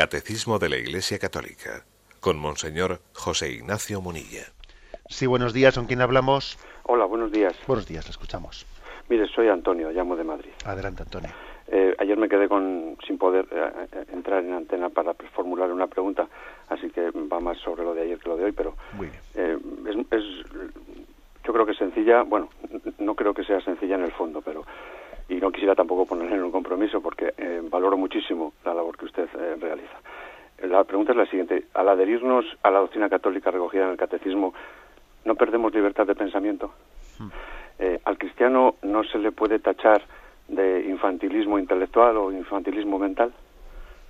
Catecismo de la Iglesia Católica con Monseñor José Ignacio Munilla. Sí, buenos días, ¿con quién hablamos? Hola, buenos días. Buenos días, le escuchamos. Mire, soy Antonio, llamo de Madrid. Adelante, Antonio. Eh, ayer me quedé con sin poder eh, eh, entrar en antena para formular una pregunta, así que va más sobre lo de ayer que lo de hoy, pero Muy bien. eh, es, es- yo creo que es sencilla, bueno, no creo que sea sencilla en el fondo, pero y no quisiera tampoco ponerle en un compromiso porque eh, valoro muchísimo la labor que usted eh, realiza. La pregunta es la siguiente: al adherirnos a la doctrina católica recogida en el catecismo, ¿no perdemos libertad de pensamiento? Eh, al cristiano no se le puede tachar de infantilismo intelectual o infantilismo mental.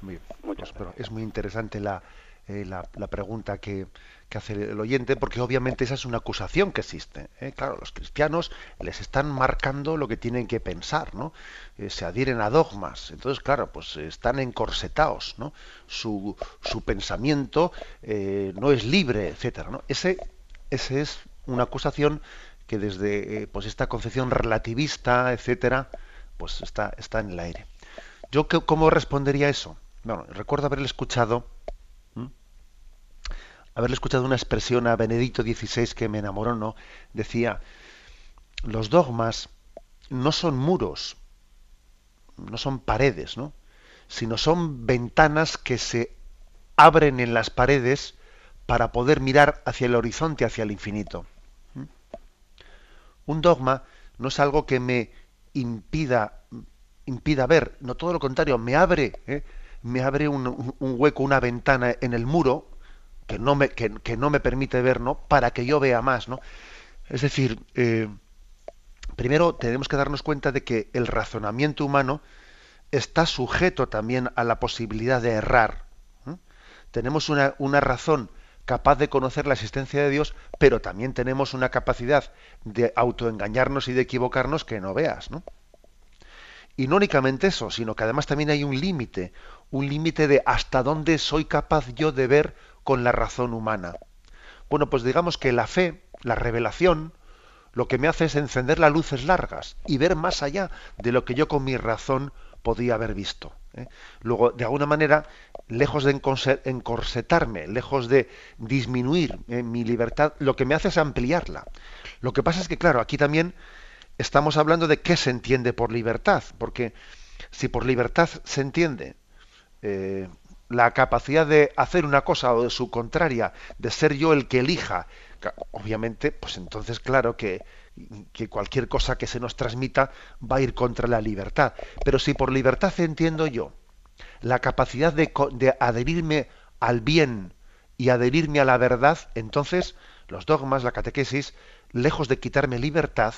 Muy bien. Muchas Pues, pero es muy interesante la, eh, la, la pregunta que, que hace el oyente, porque obviamente esa es una acusación que existe. ¿eh? Claro, los cristianos les están marcando lo que tienen que pensar, ¿no? Eh, se adhieren a dogmas. Entonces, claro, pues eh, están encorsetados, ¿no? Su, su pensamiento eh, no es libre, etcétera, ¿no? Ese, ese es una acusación que desde pues esta concepción relativista, etcétera, pues está, está en el aire. ¿Yo qué- cómo respondería a eso? Bueno, recuerdo haberle escuchado. Haberle escuchado una expresión a Benedicto XVI que me enamoró, ¿no? Decía, los dogmas no son muros, no son paredes, ¿no? Sino son ventanas que se abren en las paredes para poder mirar hacia el horizonte, hacia el infinito. ¿m? Un dogma no es algo que me impida impida ver, no todo lo contrario, me abre, ¿eh? me abre un hueco, una ventana en el muro que no me, que, no me permite ver, ¿no? Para que yo vea más, ¿no? Es decir, eh, primero tenemos que darnos cuenta de que el razonamiento humano está sujeto también a la posibilidad de errar. Tenemos una, una razón capaz de conocer la existencia de Dios, pero también tenemos una capacidad de autoengañarnos y de equivocarnos que no veas, ¿no? Y no únicamente eso, sino que además también hay un límite, un límite de hasta dónde soy capaz yo de ver con la razón humana. Bueno, pues digamos que la fe, la revelación, lo que me hace es encender las luces largas y ver más allá de lo que yo con mi razón podía haber visto. ¿eh? Luego, de alguna manera, lejos de encorsetarme, lejos de disminuir eh, mi libertad, lo que me hace es ampliarla. Lo que pasa es que, claro, aquí también estamos hablando de qué se entiende por libertad, porque si por libertad se entiende eh, la capacidad de hacer una cosa o de su contraria, de ser yo el que elija, obviamente, pues entonces claro que, que cualquier cosa que se nos transmita va a ir contra la libertad. Pero si por libertad entiendo yo la capacidad de adherirme al bien y adherirme a la verdad, entonces los dogmas, la catequesis, lejos de quitarme libertad,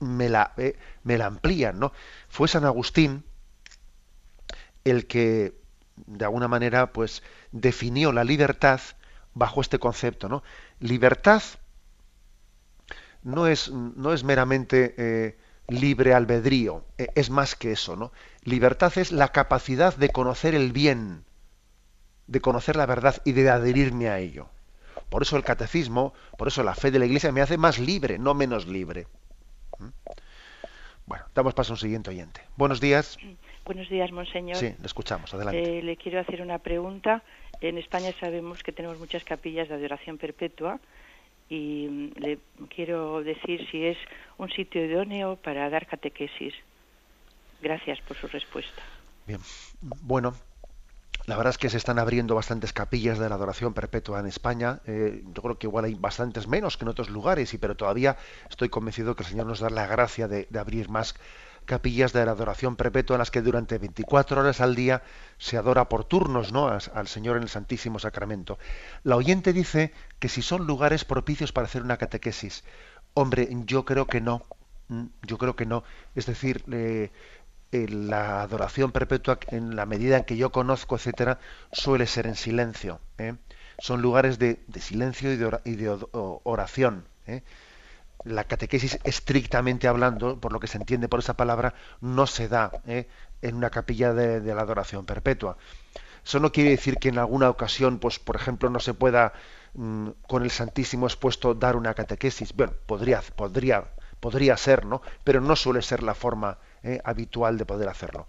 me la, eh, me la amplían, ¿no? Fue San Agustín el que, de alguna manera, pues, definió la libertad bajo este concepto, ¿no? Libertad no es, no es meramente eh, libre albedrío, eh, es más que eso, ¿no? Libertad es la capacidad de conocer el bien, de conocer la verdad y de adherirme a ello. Por eso el catecismo, por eso la fe de la Iglesia me hace más libre, no menos libre. ¿Mm? Bueno, damos paso a un siguiente oyente. Buenos días. <clears throat> Buenos días, monseñor. Sí, le escuchamos. Adelante. Eh, le quiero hacer una pregunta. En España sabemos que tenemos muchas capillas de adoración perpetua y le quiero decir si es un sitio idóneo para dar catequesis. Gracias por su respuesta. Bien. Bueno, la verdad es que se están abriendo bastantes capillas de la adoración perpetua en España. Eh, yo creo que igual hay bastantes menos que en otros lugares, y pero todavía estoy convencido que el Señor nos da la gracia de, de abrir más capillas de la adoración perpetua en las que durante 24 horas al día se adora por turnos ¿no? Al Señor en el Santísimo Sacramento. La oyente dice que si son lugares propicios para hacer una catequesis. Hombre, yo creo que no. Mm, Yo creo que no. Es decir, eh, eh, la adoración perpetua, en la medida en que yo conozco, etcétera, suele ser en silencio. ¿eh? Son lugares de, silencio y de, y de oración. La catequesis, estrictamente hablando, por lo que se entiende por esa palabra, no se da ¿eh? en una capilla de, de la adoración perpetua. Eso no quiere decir que en alguna ocasión, pues, por ejemplo, no se pueda mm, con el Santísimo expuesto dar una catequesis. Bueno, podría, podría, podría ser, ¿no? Pero no suele ser la forma eh, habitual de poder hacerlo.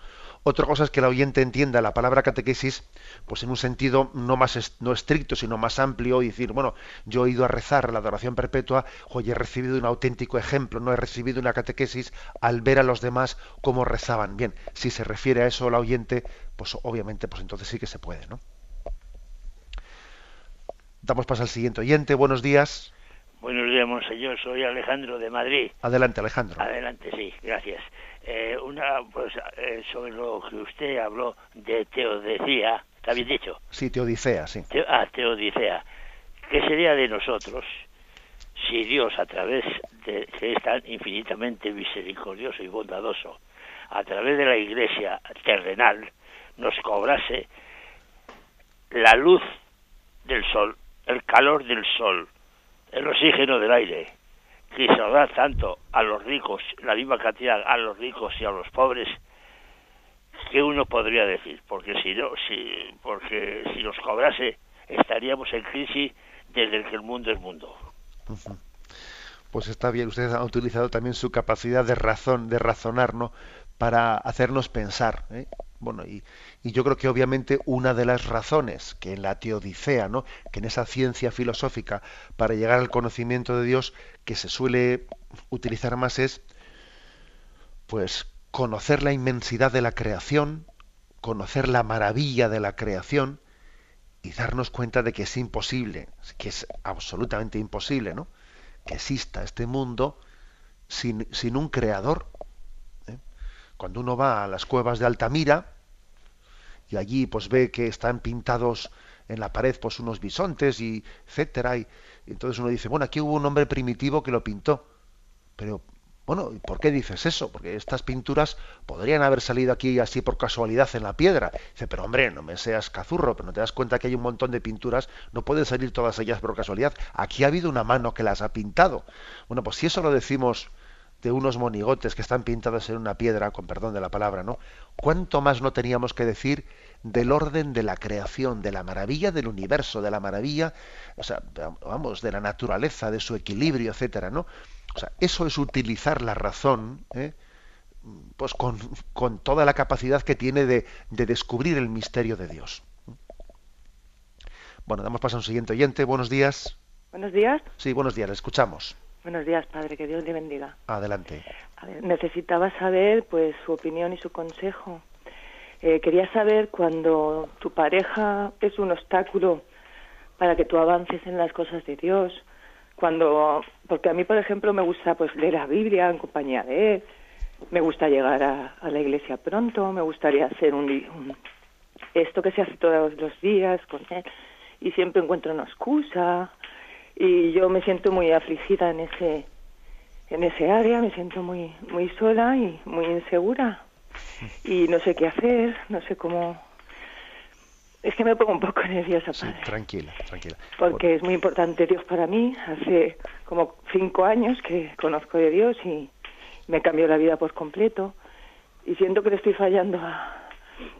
Otra cosa es que el oyente entienda la palabra catequesis pues en un sentido no más no estricto, sino más amplio y decir, bueno, yo he ido a rezar la adoración perpetua, hoy he recibido un auténtico ejemplo, no he recibido una catequesis al ver a los demás cómo rezaban. Bien, si se refiere a eso el oyente, pues obviamente pues entonces sí que se puede, ¿no? Damos paso al siguiente oyente. Buenos días. Buenos días, monseñor. Soy Alejandro de Madrid. Adelante, Alejandro. Adelante, sí, gracias. Eh, una, pues, eh, sobre lo que usted habló de teodicea, ¿está bien dicho? Sí, teodicea, sí. ah, teodicea. ¿Qué sería de nosotros si Dios, a través de que es tan infinitamente misericordioso y bondadoso, a través de la Iglesia terrenal, nos cobrase la luz del sol, el calor del sol, el oxígeno del aire, que se da tanto a los ricos, la misma cantidad a los ricos y a los pobres, que uno podría decir, porque si no, si, porque si nos cobrase estaríamos en crisis desde que el mundo es mundo. Pues está bien, usted ha utilizado también su capacidad de razón, de razonar, ¿no? Para hacernos pensar. ¿eh? Bueno, y, yo creo que obviamente una de las razones que en la teodicea, ¿no? que en esa ciencia filosófica para llegar al conocimiento de Dios que se suele utilizar más es pues conocer la inmensidad de la creación, conocer la maravilla de la creación y darnos cuenta de que es imposible, que es absolutamente imposible, ¿no? que exista este mundo sin, sin un creador. Cuando uno va a las cuevas de Altamira y allí pues ve que están pintados en la pared pues unos bisontes y etcétera y, entonces uno dice bueno aquí hubo un hombre primitivo que lo pintó pero bueno ¿por qué dices eso? porque estas pinturas podrían haber salido aquí así por casualidad en la piedra. Dice pero hombre no me seas cazurro pero no te das cuenta que hay un montón de pinturas no pueden salir todas ellas por casualidad. Aquí ha habido una mano que las ha pintado bueno pues si eso lo decimos de unos monigotes que están pintados en una piedra, con perdón de la palabra, ¿no? ¿Cuánto más no teníamos que decir del orden de la creación, de la maravilla del universo, de la maravilla, o sea, vamos, de la naturaleza, de su equilibrio, etcétera, ¿no? O sea, eso es utilizar la razón, ¿eh? pues con, con, toda la capacidad que tiene de, de, descubrir el misterio de Dios. Bueno, damos paso a un siguiente oyente. Buenos días. Buenos días. Sí, buenos días, le escuchamos. Buenos días, padre, que Dios le bendiga. Adelante. A ver, necesitaba saber, pues, su opinión y su consejo. Eh, quería saber cuando tu pareja es un obstáculo para que tú avances en las cosas de Dios, cuando, porque a mí, por ejemplo, me gusta, pues, leer la Biblia en compañía de él, me gusta llegar a, a la iglesia pronto, me gustaría hacer un, un, esto que se hace todos los días con él, y siempre encuentro una excusa y yo me siento muy afligida en ese en ese área me siento muy muy sola y muy insegura. Y no sé qué hacer no sé cómo es que me pongo un poco <laughs> nerviosa padre. tranquila tranquila. Porque es muy importante Dios para mí. Hace como cinco años que conozco de Dios y me cambió la vida por completo. Y siento que le estoy fallando a,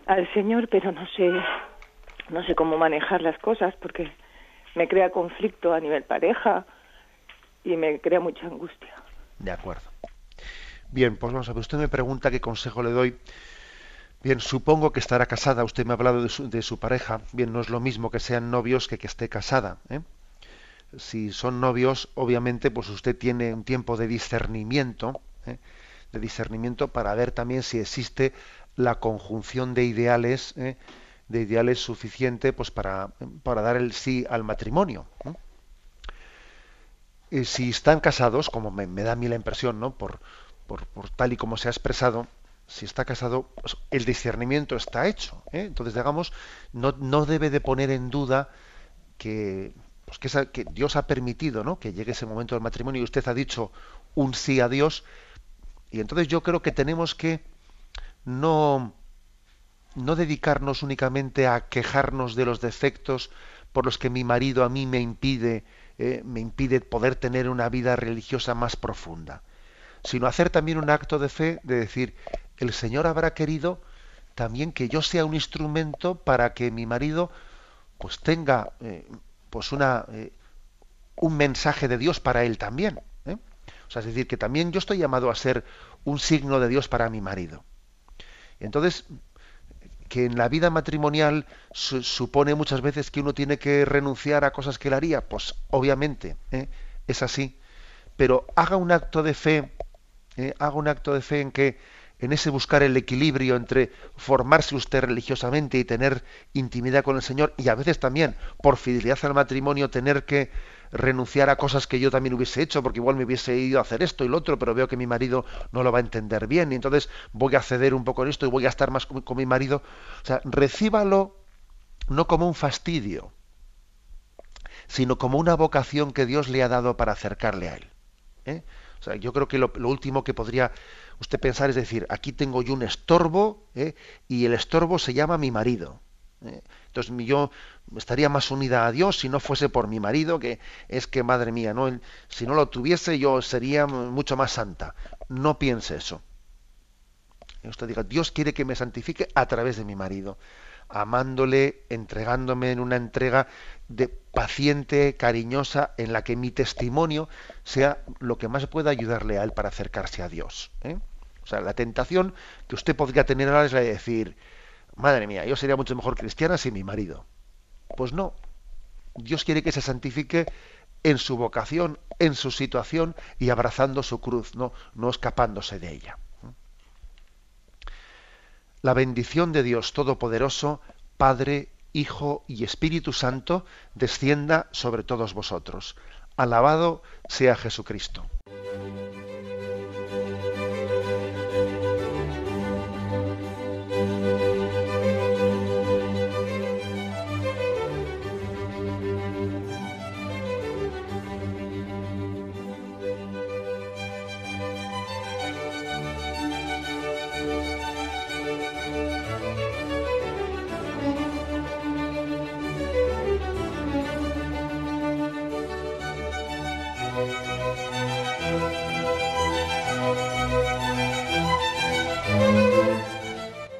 al Señor pero no sé no sé cómo manejar las cosas porque me crea conflicto a nivel pareja y me crea mucha angustia. De acuerdo. Bien, pues vamos a ver, usted me pregunta qué consejo le doy. Bien, supongo que estará casada, usted me ha hablado de su, de su pareja. Bien, no es lo mismo que sean novios que que esté casada. ¿eh? Si son novios, obviamente, pues usted tiene un tiempo de discernimiento, ¿eh? de discernimiento para ver también si existe la conjunción de ideales ¿eh? De ideales suficiente pues para, para dar el sí al matrimonio. ¿no? Eh, si están casados, como me, da a mí la impresión, ¿no? Por, por, por, tal y como se ha expresado, si está casado, pues el discernimiento está hecho. ¿eh? Entonces, digamos, no, no debe de poner en duda que, pues que, que, Dios ha permitido ¿no? que llegue ese momento del matrimonio y usted ha dicho un sí a Dios. Y entonces yo creo que tenemos que no no dedicarnos únicamente a quejarnos de los defectos por los que mi marido a mí me impide, eh, me impide poder tener una vida religiosa más profunda, sino hacer también un acto de fe de decir, el Señor habrá querido también que yo sea un instrumento para que mi marido pues tenga eh, pues una eh, un mensaje de Dios para él también. es decir, que también yo estoy llamado a ser un signo de Dios para mi marido. Entonces, que en la vida matrimonial supone muchas veces que uno tiene que renunciar a cosas que él haría, pues obviamente ¿eh? es así. Pero haga un acto de fe, ¿eh? haga un acto de fe en que en ese buscar el equilibrio entre formarse usted religiosamente y tener intimidad con el Señor y a veces también por fidelidad al matrimonio tener que renunciar a cosas que yo también hubiese hecho, porque igual me hubiese ido a hacer esto y lo otro, pero veo que mi marido no lo va a entender bien, y entonces voy a ceder un poco en esto y voy a estar más con, mi marido. O sea, recíbalo no como un fastidio, sino como una vocación que Dios le ha dado para acercarle a Él. ¿eh? Sea, yo creo que lo, último que podría usted pensar es decir, aquí tengo yo un estorbo ¿eh? y el estorbo se llama mi marido. ¿eh? Entonces yo estaría más unida a Dios si no fuese por mi marido, que es que, madre mía, no, si no lo tuviese yo sería mucho más santa. No piense eso. usted diga, Dios quiere que me santifique a través de mi marido, amándole, entregándome en una entrega de paciente, cariñosa, en la que mi testimonio sea lo que más pueda ayudarle a él para acercarse a Dios. ¿eh? O sea, la tentación que usted podría tener ahora es la de decir, madre mía, yo sería mucho mejor cristiana sin mi marido. Pues no. Dios quiere que se santifique en su vocación, en su situación y abrazando su cruz, no, no escapándose de ella. La bendición de Dios Todopoderoso, Padre, Hijo y Espíritu Santo, descienda sobre todos vosotros. Alabado sea Jesucristo.